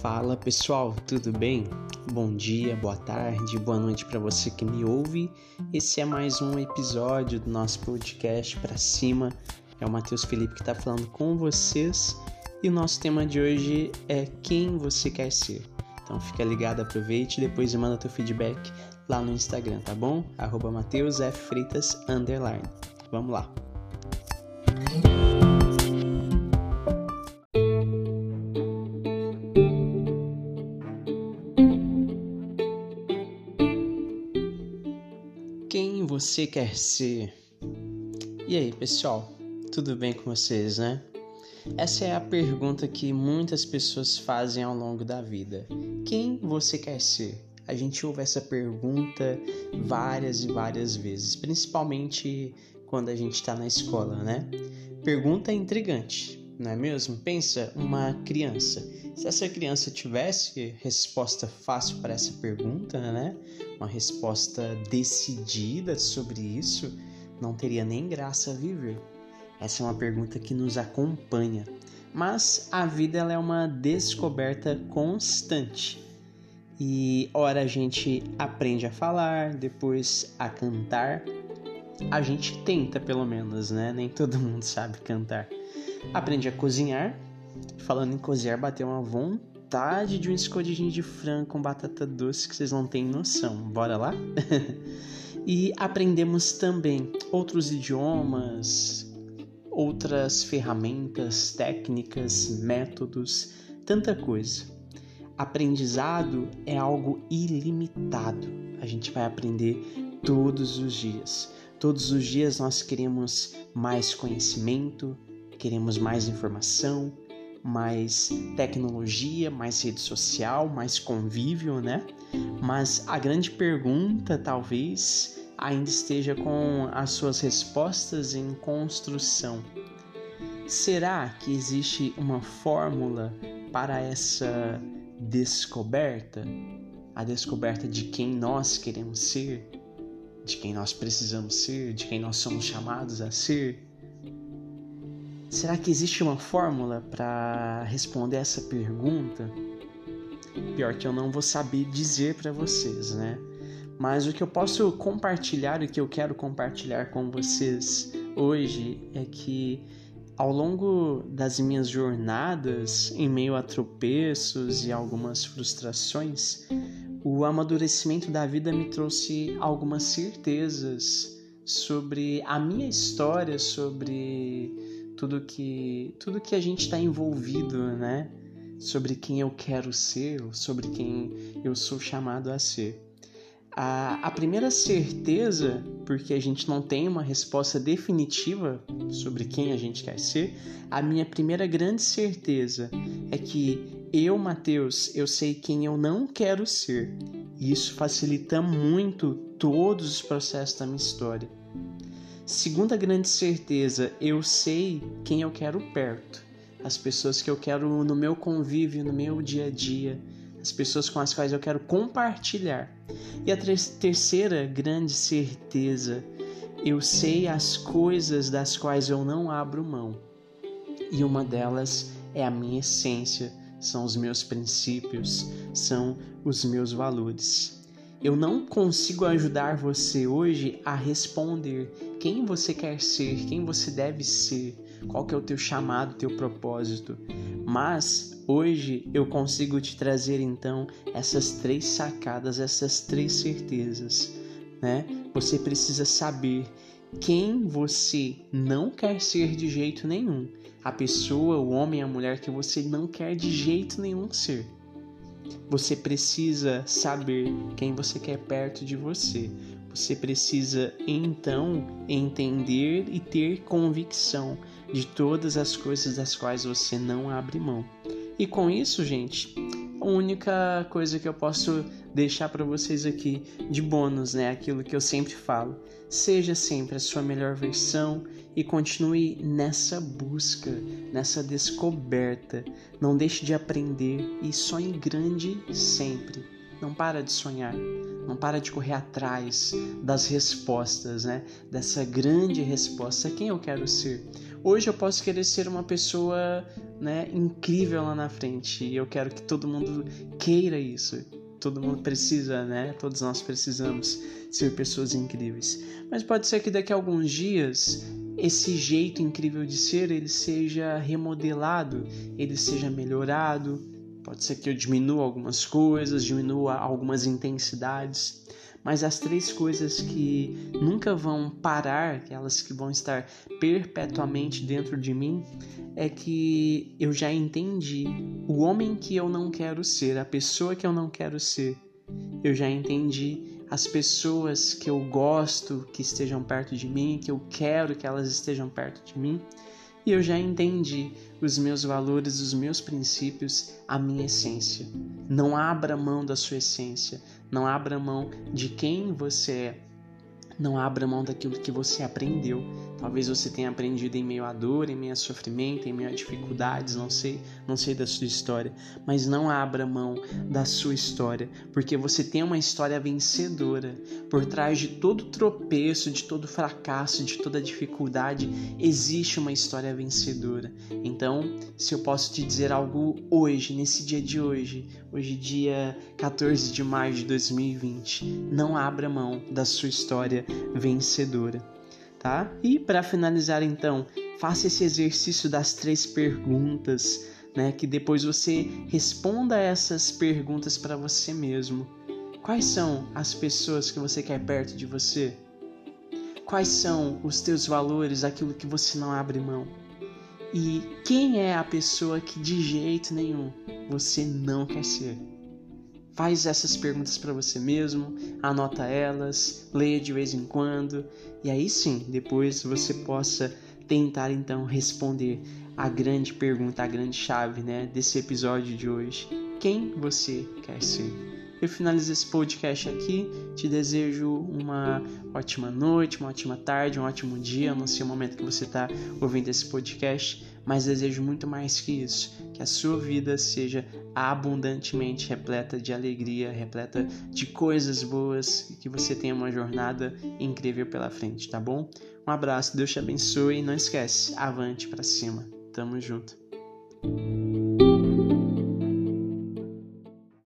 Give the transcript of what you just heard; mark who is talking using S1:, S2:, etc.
S1: Fala pessoal, tudo bem? Bom dia, boa tarde, boa noite para você que me ouve. Esse é mais um episódio do nosso podcast para cima. É o Matheus Felipe que está falando com vocês e o nosso tema de hoje é quem você quer ser. Então fica ligado, aproveite e depois manda teu feedback lá no Instagram, tá bom? Arroba. Vamos lá. Você quer ser? E aí, pessoal? Tudo bem com vocês, né? Essa é a pergunta que muitas pessoas fazem ao longo da vida. Quem você quer ser? A gente ouve essa pergunta várias e várias vezes, principalmente quando a gente está na escola, né? Pergunta intrigante, não é mesmo? Pensa uma criança. Se essa criança tivesse resposta fácil para essa pergunta, né? Uma resposta decidida sobre isso, não teria nem graça viver. Essa é uma pergunta que nos acompanha. Mas a vida é uma descoberta constante. E ora a gente aprende a falar, depois a cantar. A gente tenta, pelo menos, né? Nem todo mundo sabe cantar. Aprende a cozinhar. Falando em cozinhar, bateu uma vontade de um escondidinho de frango com batata doce que vocês não têm noção. Bora lá? e aprendemos também outros idiomas, outras ferramentas, técnicas, métodos, tanta coisa. Aprendizado é algo ilimitado. A gente vai aprender todos os dias. Todos os dias nós queremos mais conhecimento, queremos mais informação, mais tecnologia, mais rede social, mais convívio, né? Mas a grande pergunta, talvez, ainda esteja com as suas respostas em construção. Será que existe uma fórmula para essa descoberta? A descoberta de quem nós queremos ser, de quem nós precisamos ser, de quem nós somos chamados a ser? Será que existe uma fórmula para responder essa pergunta? Pior que eu não vou saber dizer para vocês, né? Mas o que eu posso compartilhar, o que eu quero compartilhar com vocês hoje é que ao longo das minhas jornadas, em meio a tropeços e algumas frustrações, o amadurecimento da vida me trouxe algumas certezas sobre a minha história, sobre tudo que tudo que a gente está envolvido, né? Sobre quem eu quero ser, sobre quem eu sou chamado a ser. A, a primeira certeza, porque a gente não tem uma resposta definitiva sobre quem a gente quer ser, a minha primeira grande certeza é que eu, Mateus, eu sei quem eu não quero ser. E isso facilita muito todos os processos da minha história. Segunda grande certeza, eu sei quem eu quero perto. As pessoas que eu quero no meu convívio, no meu dia a dia as pessoas com as quais eu quero compartilhar. E a terceira grande certeza, eu sei as coisas das quais eu não abro mão. E uma delas é a minha essência, são os meus princípios, são os meus valores. Eu não consigo ajudar você hoje a responder quem você quer ser, quem você deve ser, qual que é o teu chamado, teu propósito. Mas hoje eu consigo te trazer então essas três sacadas, essas três certezas, né? Você precisa saber quem você não quer ser de jeito nenhum. A pessoa, o homem, a mulher que você não quer de jeito nenhum ser. Você precisa saber quem você quer perto de você. Você precisa então entender e ter convicção de todas as coisas das quais você não abre mão. E com isso, gente, única coisa que eu posso deixar para vocês aqui de bônus, né, aquilo que eu sempre falo, seja sempre a sua melhor versão e continue nessa busca, nessa descoberta. Não deixe de aprender e sonhe grande sempre. Não para de sonhar, não para de correr atrás das respostas, né? Dessa grande resposta, quem eu quero ser? Hoje eu posso querer ser uma pessoa né, incrível lá na frente e eu quero que todo mundo queira isso. Todo mundo precisa, né? Todos nós precisamos ser pessoas incríveis. Mas pode ser que daqui a alguns dias esse jeito incrível de ser ele seja remodelado, ele seja melhorado. Pode ser que eu diminua algumas coisas, diminua algumas intensidades, mas as três coisas que nunca vão parar, aquelas que vão estar perpetuamente dentro de mim, é que eu já entendi o homem que eu não quero ser, a pessoa que eu não quero ser. Eu já entendi as pessoas que eu gosto que estejam perto de mim, que eu quero que elas estejam perto de mim. E eu já entendi os meus valores, os meus princípios, a minha essência. Não abra mão da sua essência, não abra mão de quem você é. Não abra mão daquilo que você aprendeu. Talvez você tenha aprendido em meio à dor, em meio a sofrimento, em meio a dificuldades, não sei, não sei da sua história, mas não abra mão da sua história, porque você tem uma história vencedora. Por trás de todo tropeço, de todo fracasso, de toda dificuldade, existe uma história vencedora. Então, se eu posso te dizer algo hoje, nesse dia de hoje, hoje dia 14 de maio de 2020, não abra mão da sua história vencedora, tá? E para finalizar então, faça esse exercício das três perguntas, né, que depois você responda essas perguntas para você mesmo. Quais são as pessoas que você quer perto de você? Quais são os teus valores, aquilo que você não abre mão? E quem é a pessoa que de jeito nenhum você não quer ser? Faz essas perguntas para você mesmo, anota elas, leia de vez em quando, e aí sim, depois você possa tentar então responder a grande pergunta, a grande chave, né, desse episódio de hoje. Quem você quer ser? Eu finalizo esse podcast aqui. Te desejo uma ótima noite, uma ótima tarde, um ótimo dia. Não sei o momento que você está ouvindo esse podcast, mas desejo muito mais que isso, que a sua vida seja abundantemente repleta de alegria, repleta de coisas boas e que você tenha uma jornada incrível pela frente, tá bom? Um abraço, Deus te abençoe e não esquece, avante para cima. Tamo junto.